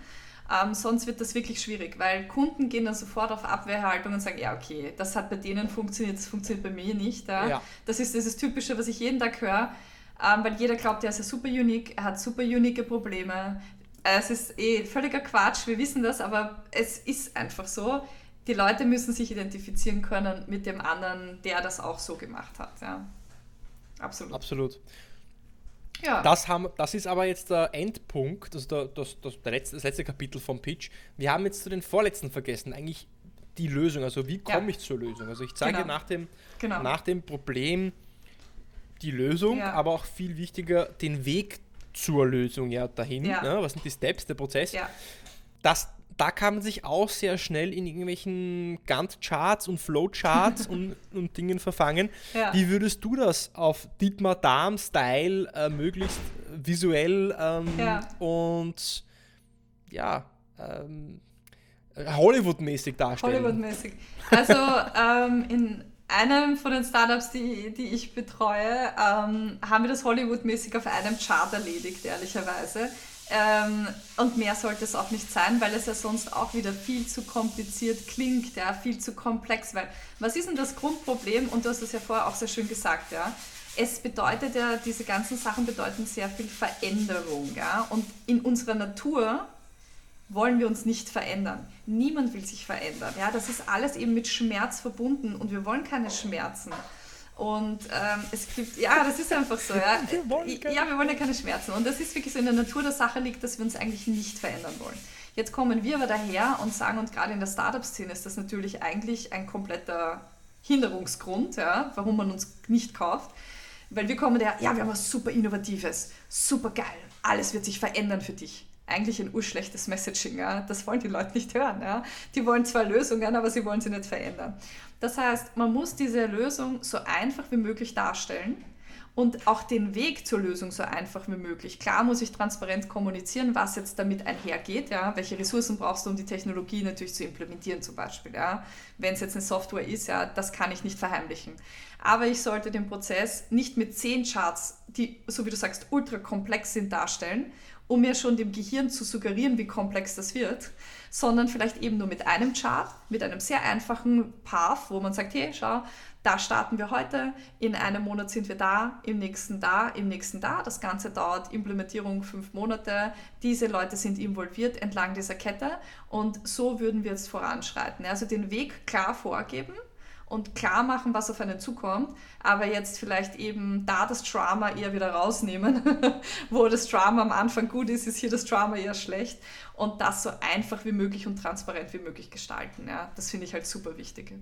Ähm, sonst wird das wirklich schwierig, weil Kunden gehen dann sofort auf Abwehrhaltung und sagen, ja, okay, das hat bei denen funktioniert, das funktioniert bei mir nicht. Ja? ja. Das ist dieses Typische, was ich jeden Tag höre, ähm, weil jeder glaubt, er ist ja super unique, er hat super unique Probleme. Es ist eh völliger Quatsch, wir wissen das, aber es ist einfach so. Die Leute müssen sich identifizieren können mit dem anderen, der das auch so gemacht hat. Ja. Absolut. Absolut. Ja. Das, haben, das ist aber jetzt der Endpunkt, also der, das, das, der letzte, das letzte Kapitel vom Pitch. Wir haben jetzt zu den vorletzten vergessen. Eigentlich die Lösung, also wie komme ja. ich zur Lösung? Also ich zeige genau. nach, dem, genau. nach dem Problem die Lösung, ja. aber auch viel wichtiger den Weg zur Lösung ja dahin. Ja. Ne? Was sind die Steps, der Prozess? Das, da kann man sich auch sehr schnell in irgendwelchen Gantt-Charts und Flowcharts und, und Dingen verfangen. Ja. Wie würdest du das auf Dietmar Dahm-Style äh, möglichst visuell ähm, ja. und ja, ähm, Hollywood-mäßig darstellen? Hollywood-mäßig. Also ähm, in einem von den Startups, die, die ich betreue, ähm, haben wir das Hollywood-mäßig auf einem Chart erledigt, ehrlicherweise. Ähm, und mehr sollte es auch nicht sein, weil es ja sonst auch wieder viel zu kompliziert klingt, ja, viel zu komplex. Weil was ist denn das Grundproblem? Und du hast es ja vorher auch sehr schön gesagt, ja. Es bedeutet ja, diese ganzen Sachen bedeuten sehr viel Veränderung, ja. Und in unserer Natur wollen wir uns nicht verändern. Niemand will sich verändern. Ja, das ist alles eben mit Schmerz verbunden und wir wollen keine Schmerzen. Und ähm, es gibt, ja, das ist einfach so. Ja. Wir wollen ja, wir wollen ja keine Schmerzen. Und das ist wirklich so in der Natur der Sache liegt, dass wir uns eigentlich nicht verändern wollen. Jetzt kommen wir aber daher und sagen, und gerade in der Startup-Szene ist das natürlich eigentlich ein kompletter Hinderungsgrund, ja, warum man uns nicht kauft. Weil wir kommen daher, ja, wir haben was super Innovatives, super geil, alles wird sich verändern für dich eigentlich ein urschlechtes Messaging. Ja? Das wollen die Leute nicht hören. Ja? Die wollen zwar Lösungen, aber sie wollen sie nicht verändern. Das heißt, man muss diese Lösung so einfach wie möglich darstellen und auch den Weg zur Lösung so einfach wie möglich. Klar muss ich transparent kommunizieren, was jetzt damit einhergeht, ja, welche Ressourcen brauchst du, um die Technologie natürlich zu implementieren zum Beispiel. Ja. Wenn es jetzt eine Software ist, ja, das kann ich nicht verheimlichen. Aber ich sollte den Prozess nicht mit zehn Charts, die, so wie du sagst, ultra komplex sind, darstellen, um mir schon dem Gehirn zu suggerieren, wie komplex das wird, sondern vielleicht eben nur mit einem Chart, mit einem sehr einfachen Path, wo man sagt, hey, schau, da starten wir heute, in einem Monat sind wir da, im nächsten da, im nächsten da. Das Ganze dauert Implementierung fünf Monate. Diese Leute sind involviert entlang dieser Kette und so würden wir jetzt voranschreiten. Also den Weg klar vorgeben und klar machen, was auf einen zukommt, aber jetzt vielleicht eben da das Drama eher wieder rausnehmen. Wo das Drama am Anfang gut ist, ist hier das Drama eher schlecht und das so einfach wie möglich und transparent wie möglich gestalten. Ja, das finde ich halt super wichtig.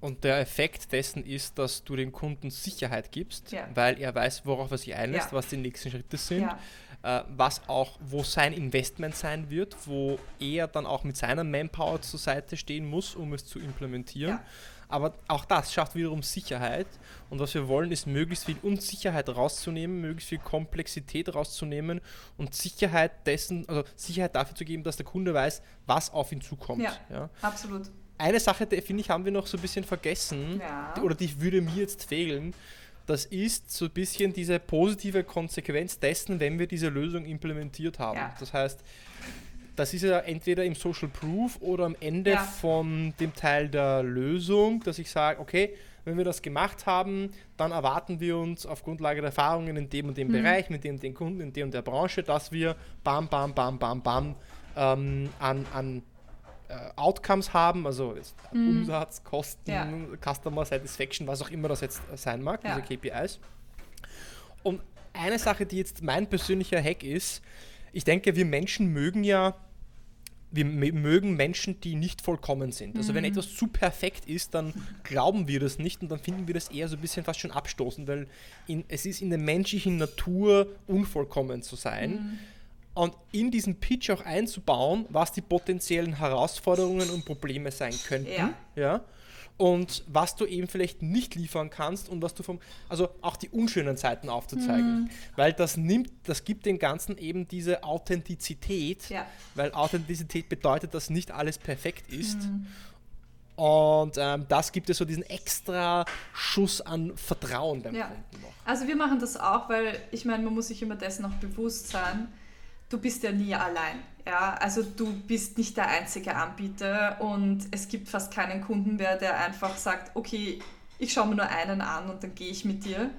Und der Effekt dessen ist, dass du dem Kunden Sicherheit gibst, ja. weil er weiß, worauf er sich einlässt, ja. was die nächsten Schritte sind. Ja was auch, wo sein Investment sein wird, wo er dann auch mit seiner Manpower zur Seite stehen muss, um es zu implementieren. Ja. Aber auch das schafft wiederum Sicherheit. Und was wir wollen, ist möglichst viel Unsicherheit rauszunehmen, möglichst viel Komplexität rauszunehmen und Sicherheit dessen, also Sicherheit dafür zu geben, dass der Kunde weiß, was auf ihn zukommt. Ja, ja. absolut. Eine Sache, finde ich, haben wir noch so ein bisschen vergessen, ja. oder die würde mir jetzt fehlen das ist so ein bisschen diese positive Konsequenz dessen, wenn wir diese Lösung implementiert haben. Ja. Das heißt, das ist ja entweder im Social Proof oder am Ende ja. von dem Teil der Lösung, dass ich sage, okay, wenn wir das gemacht haben, dann erwarten wir uns auf Grundlage der Erfahrungen in dem und dem mhm. Bereich, mit dem und den Kunden, in der und der Branche, dass wir bam, bam, bam, bam, bam ähm, an, an Outcomes haben, also mhm. Umsatz, Kosten, ja. Customer Satisfaction, was auch immer das jetzt sein mag, ja. diese KPIs. Und eine Sache, die jetzt mein persönlicher Hack ist, ich denke, wir Menschen mögen ja, wir mögen Menschen, die nicht vollkommen sind. Also mhm. wenn etwas zu perfekt ist, dann glauben wir das nicht und dann finden wir das eher so ein bisschen fast schon abstoßend, weil in, es ist in der menschlichen Natur unvollkommen zu sein. Mhm und in diesen Pitch auch einzubauen, was die potenziellen Herausforderungen und Probleme sein könnten. Ja. ja. Und was du eben vielleicht nicht liefern kannst und was du vom, also auch die unschönen Seiten aufzuzeigen. Mhm. Weil das nimmt, das gibt dem Ganzen eben diese Authentizität, ja. weil Authentizität bedeutet, dass nicht alles perfekt ist. Mhm. Und ähm, das gibt es so diesen extra Schuss an Vertrauen beim ja. Kunden noch. Also wir machen das auch, weil ich meine, man muss sich immer dessen noch bewusst sein du bist ja nie allein. Ja, also du bist nicht der einzige Anbieter und es gibt fast keinen Kunden mehr, der einfach sagt, okay, ich schaue mir nur einen an und dann gehe ich mit dir.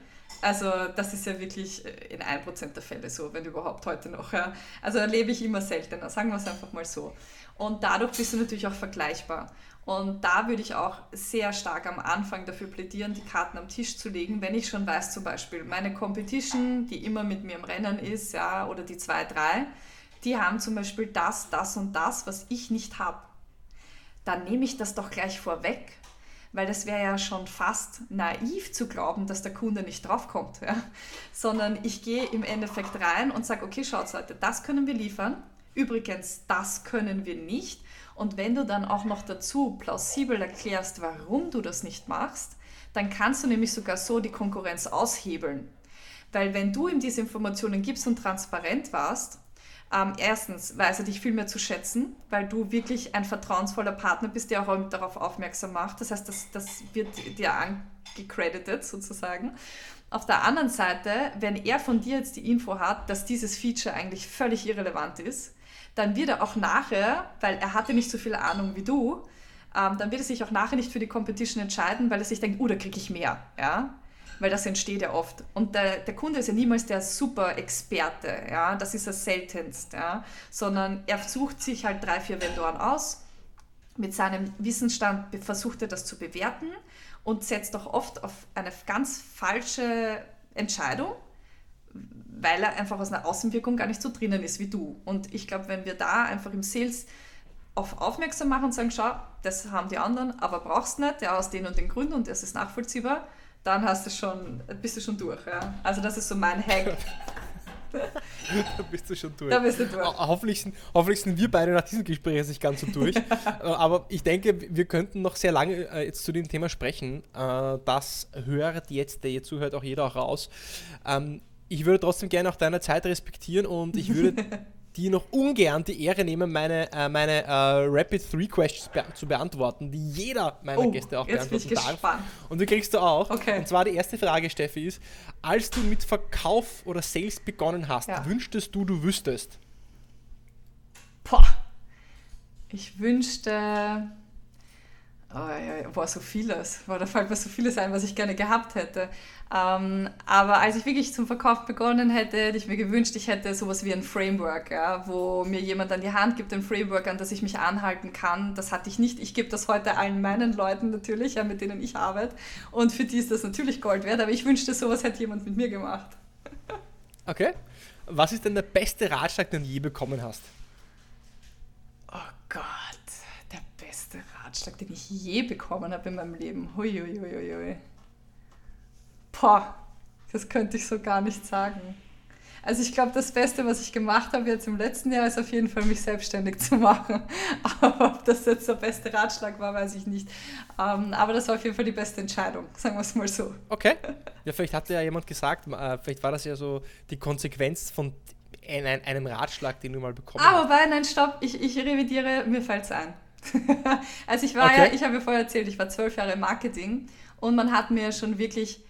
Also das ist ja wirklich in 1% der Fälle so, wenn überhaupt heute noch. Ja. Also erlebe ich immer seltener, sagen wir es einfach mal so. Und dadurch bist du natürlich auch vergleichbar. Und da würde ich auch sehr stark am Anfang dafür plädieren, die Karten am Tisch zu legen, wenn ich schon weiß, zum Beispiel meine Competition, die immer mit mir im Rennen ist, ja, oder die zwei, drei, die haben zum Beispiel das, das und das, was ich nicht habe. dann nehme ich das doch gleich vorweg, weil das wäre ja schon fast naiv zu glauben, dass der Kunde nicht draufkommt, ja? sondern ich gehe im Endeffekt rein und sage, okay, schaut Leute, das können wir liefern, übrigens, das können wir nicht und wenn du dann auch noch dazu plausibel erklärst, warum du das nicht machst, dann kannst du nämlich sogar so die Konkurrenz aushebeln. Weil wenn du ihm diese Informationen gibst und transparent warst, ähm, erstens weiß er dich viel mehr zu schätzen, weil du wirklich ein vertrauensvoller Partner bist, der auch darauf aufmerksam macht. Das heißt, das, das wird dir angecredited sozusagen. Auf der anderen Seite, wenn er von dir jetzt die Info hat, dass dieses Feature eigentlich völlig irrelevant ist, dann wird er auch nachher, weil er hatte nicht so viel Ahnung wie du, ähm, dann wird er sich auch nachher nicht für die Competition entscheiden, weil er sich denkt, oh, da kriege ich mehr. Ja? weil das entsteht ja oft. Und der, der Kunde ist ja niemals der Super-Experte, ja, das ist das seltenst, ja, sondern er sucht sich halt drei, vier Vendoren aus, mit seinem Wissensstand versucht er das zu bewerten und setzt auch oft auf eine ganz falsche Entscheidung, weil er einfach aus einer Außenwirkung gar nicht so drinnen ist wie du. Und ich glaube, wenn wir da einfach im Sales auf aufmerksam machen und sagen, schau, das haben die anderen, aber brauchst nicht, ja, aus den und den Gründen und das ist nachvollziehbar, dann hast du schon, bist du schon durch. Ja? Also das ist so mein Hack. da bist du schon durch. Da bist du durch. Hoffentlich sind, hoffentlich sind wir beide nach diesem Gespräch nicht ganz so durch. Äh, aber ich denke, wir könnten noch sehr lange äh, jetzt zu dem Thema sprechen. Äh, das hört jetzt, der jetzt zuhört, auch jeder auch raus. Ich würde trotzdem gerne auch deine Zeit respektieren und ich würde die noch ungern die Ehre nehmen, meine, äh, meine äh, Rapid 3 Questions be zu beantworten, die jeder meiner oh, Gäste auch beantworten darf. Gespannt. Und die kriegst du auch. Okay. Und zwar die erste Frage, Steffi, ist: Als du mit Verkauf oder Sales begonnen hast, ja. wünschtest du, du wüsstest? Boah. Ich wünschte. Oh, ja, boah, so vieles. Boah, da fällt mir so vieles ein, was ich gerne gehabt hätte. Ähm, aber als ich wirklich zum Verkauf begonnen hätte, hätte ich mir gewünscht, ich hätte sowas wie ein Framework, ja, wo mir jemand an die Hand gibt, ein Framework, an das ich mich anhalten kann. Das hatte ich nicht. Ich gebe das heute allen meinen Leuten natürlich, ja, mit denen ich arbeite. Und für die ist das natürlich Gold wert. Aber ich wünschte, sowas hätte jemand mit mir gemacht. Okay. Was ist denn der beste Ratschlag, den du je bekommen hast? Oh Gott, Ratschlag, den ich je bekommen habe in meinem Leben. Hui, hui, hui, hui. Boah, das könnte ich so gar nicht sagen. Also ich glaube, das Beste, was ich gemacht habe jetzt im letzten Jahr, ist auf jeden Fall, mich selbstständig zu machen. Aber ob das jetzt der beste Ratschlag war, weiß ich nicht. Ähm, aber das war auf jeden Fall die beste Entscheidung, sagen wir es mal so. Okay. Ja, vielleicht hatte ja jemand gesagt, äh, vielleicht war das ja so die Konsequenz von einem Ratschlag, den du mal bekommen hast. Aber nein, stopp, ich, ich revidiere, mir fällt es ein. also ich war okay. ja, ich habe ja vorher erzählt, ich war zwölf Jahre im Marketing und man hat mir schon wirklich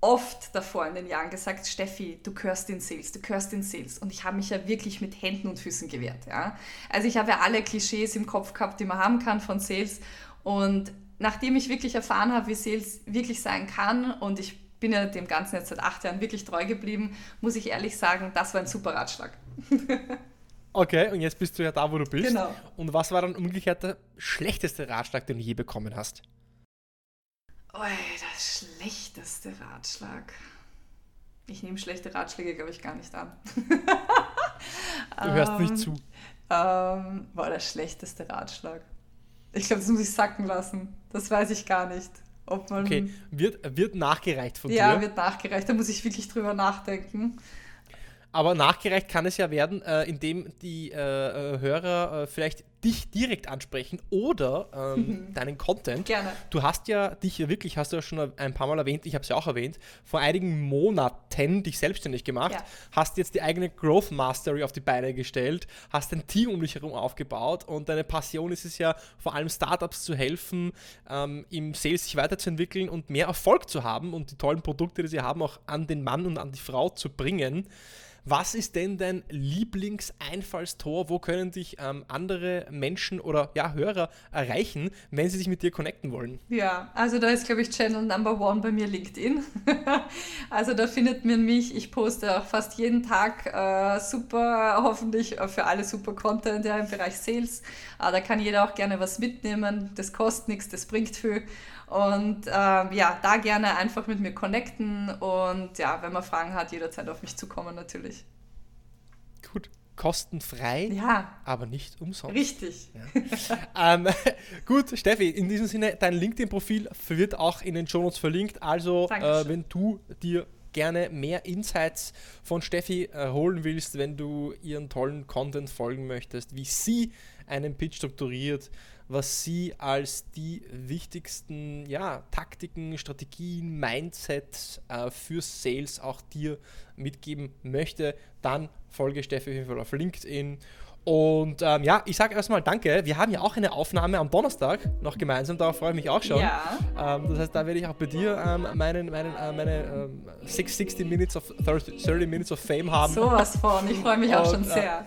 oft davor in den Jahren gesagt, Steffi, du gehörst in Sales, du gehörst in Sales. Und ich habe mich ja wirklich mit Händen und Füßen gewehrt. Ja? Also ich habe ja alle Klischees im Kopf gehabt, die man haben kann von Sales. Und nachdem ich wirklich erfahren habe, wie Sales wirklich sein kann und ich bin ja dem Ganzen jetzt seit acht Jahren wirklich treu geblieben, muss ich ehrlich sagen, das war ein super Ratschlag. okay, und jetzt bist du ja da, wo du bist. Genau. Und was war dann umgekehrt der schlechteste Ratschlag, den du je bekommen hast? Oh, der schlechteste Ratschlag. Ich nehme schlechte Ratschläge, glaube ich, gar nicht an. du hörst um, nicht zu. Ähm, war der schlechteste Ratschlag. Ich glaube, das muss ich sacken lassen. Das weiß ich gar nicht. Ob man okay, wird, wird nachgereicht von ja, dir? Ja, wird nachgereicht. Da muss ich wirklich drüber nachdenken. Aber nachgereicht kann es ja werden, äh, indem die äh, äh Hörer äh, vielleicht dich direkt ansprechen oder ähm, mhm. deinen Content. Gerne. Du hast ja dich wirklich, hast du ja schon ein paar Mal erwähnt, ich habe es ja auch erwähnt, vor einigen Monaten dich selbstständig gemacht, ja. hast jetzt die eigene Growth Mastery auf die Beine gestellt, hast ein Team um dich herum aufgebaut und deine Passion ist es ja vor allem Startups zu helfen, ähm, im Sales sich weiterzuentwickeln und mehr Erfolg zu haben und die tollen Produkte, die sie haben, auch an den Mann und an die Frau zu bringen. Was ist denn dein Lieblingseinfallstor? Wo können dich ähm, andere Menschen oder ja, Hörer erreichen, wenn sie sich mit dir connecten wollen? Ja, also da ist, glaube ich, Channel Number One bei mir LinkedIn. also da findet man mich. Ich poste auch fast jeden Tag äh, super, hoffentlich für alle super Content ja, im Bereich Sales. Äh, da kann jeder auch gerne was mitnehmen. Das kostet nichts, das bringt viel. Und ähm, ja, da gerne einfach mit mir connecten und ja, wenn man Fragen hat, jederzeit auf mich zukommen natürlich. Gut. kostenfrei, Ja, aber nicht umsonst. richtig. Ähm, gut, Steffi, in diesem Sinne, dein LinkedIn-Profil wird auch in den Shownotes verlinkt. Also, äh, wenn du dir gerne mehr Insights von Steffi äh, holen willst, wenn du ihren tollen Content folgen möchtest, wie sie einen Pitch strukturiert, was sie als die wichtigsten ja, Taktiken, Strategien, Mindsets äh, für Sales auch dir mitgeben möchte, dann folge Steffi auf jeden Fall auf LinkedIn. Und ähm, ja, ich sage erstmal danke. Wir haben ja auch eine Aufnahme am Donnerstag noch gemeinsam, darauf freue ich mich auch schon. Ja. Ähm, das heißt, da werde ich auch bei dir ähm, meinen, meinen, äh, meine ähm, 6, 60 Minutes of 30, 30 Minutes of Fame haben. Sowas von. Ich freue mich auch Und, schon äh, sehr.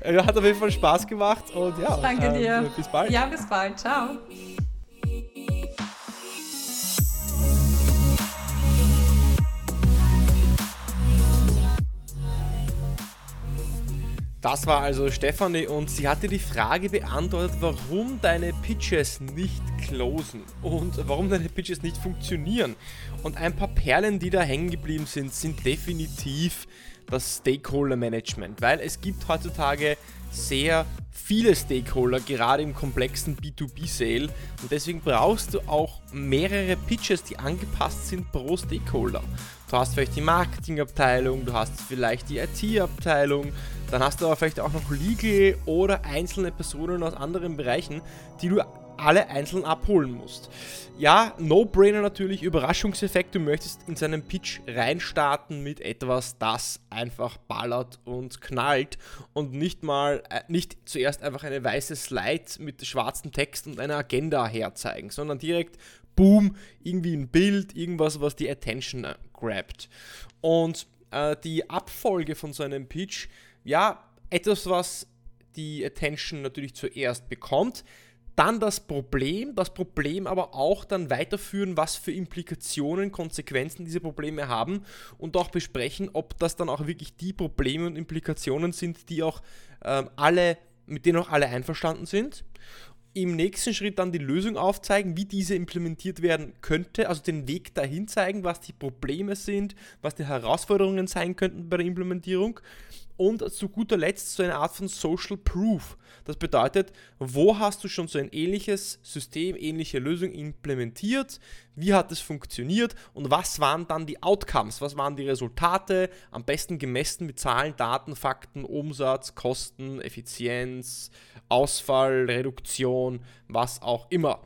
Äh, hat auf jeden Fall Spaß gemacht und ja, Danke ähm, dir. bis bald. Ja, bis bald. Ciao. Das war also Stefanie und sie hatte die Frage beantwortet, warum deine Pitches nicht closen und warum deine Pitches nicht funktionieren. Und ein paar Perlen, die da hängen geblieben sind, sind definitiv das Stakeholder Management, weil es gibt heutzutage sehr viele Stakeholder, gerade im komplexen B2B-Sale und deswegen brauchst du auch mehrere Pitches, die angepasst sind pro Stakeholder. Du hast vielleicht die Marketingabteilung, du hast vielleicht die IT-Abteilung, dann hast du aber vielleicht auch noch Legal oder einzelne Personen aus anderen Bereichen, die du alle einzeln abholen musst. Ja, No-Brainer natürlich, Überraschungseffekt, du möchtest in seinen Pitch reinstarten mit etwas, das einfach ballert und knallt und nicht mal, äh, nicht zuerst einfach eine weiße Slide mit schwarzem Text und einer Agenda herzeigen, sondern direkt, boom, irgendwie ein Bild, irgendwas, was die Attention äh, grabt. Und äh, die Abfolge von so einem Pitch, ja, etwas, was die Attention natürlich zuerst bekommt, dann das Problem, das Problem aber auch dann weiterführen, was für Implikationen, Konsequenzen diese Probleme haben und auch besprechen, ob das dann auch wirklich die Probleme und Implikationen sind, die auch ähm, alle, mit denen auch alle einverstanden sind. Im nächsten Schritt dann die Lösung aufzeigen, wie diese implementiert werden könnte, also den Weg dahin zeigen, was die Probleme sind, was die Herausforderungen sein könnten bei der Implementierung und zu guter Letzt so eine Art von Social Proof. Das bedeutet, wo hast du schon so ein ähnliches System, ähnliche Lösung implementiert, wie hat es funktioniert und was waren dann die Outcomes, was waren die Resultate, am besten gemessen mit Zahlen, Daten, Fakten, Umsatz, Kosten, Effizienz, Ausfall, Reduktion, was auch immer.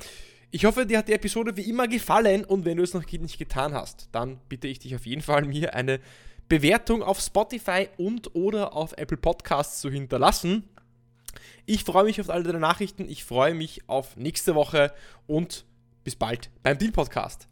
Ich hoffe, dir hat die Episode wie immer gefallen und wenn du es noch nicht getan hast, dann bitte ich dich auf jeden Fall mir eine Bewertung auf Spotify und oder auf Apple Podcasts zu hinterlassen. Ich freue mich auf alle deine Nachrichten, ich freue mich auf nächste Woche und bis bald beim Deal Podcast.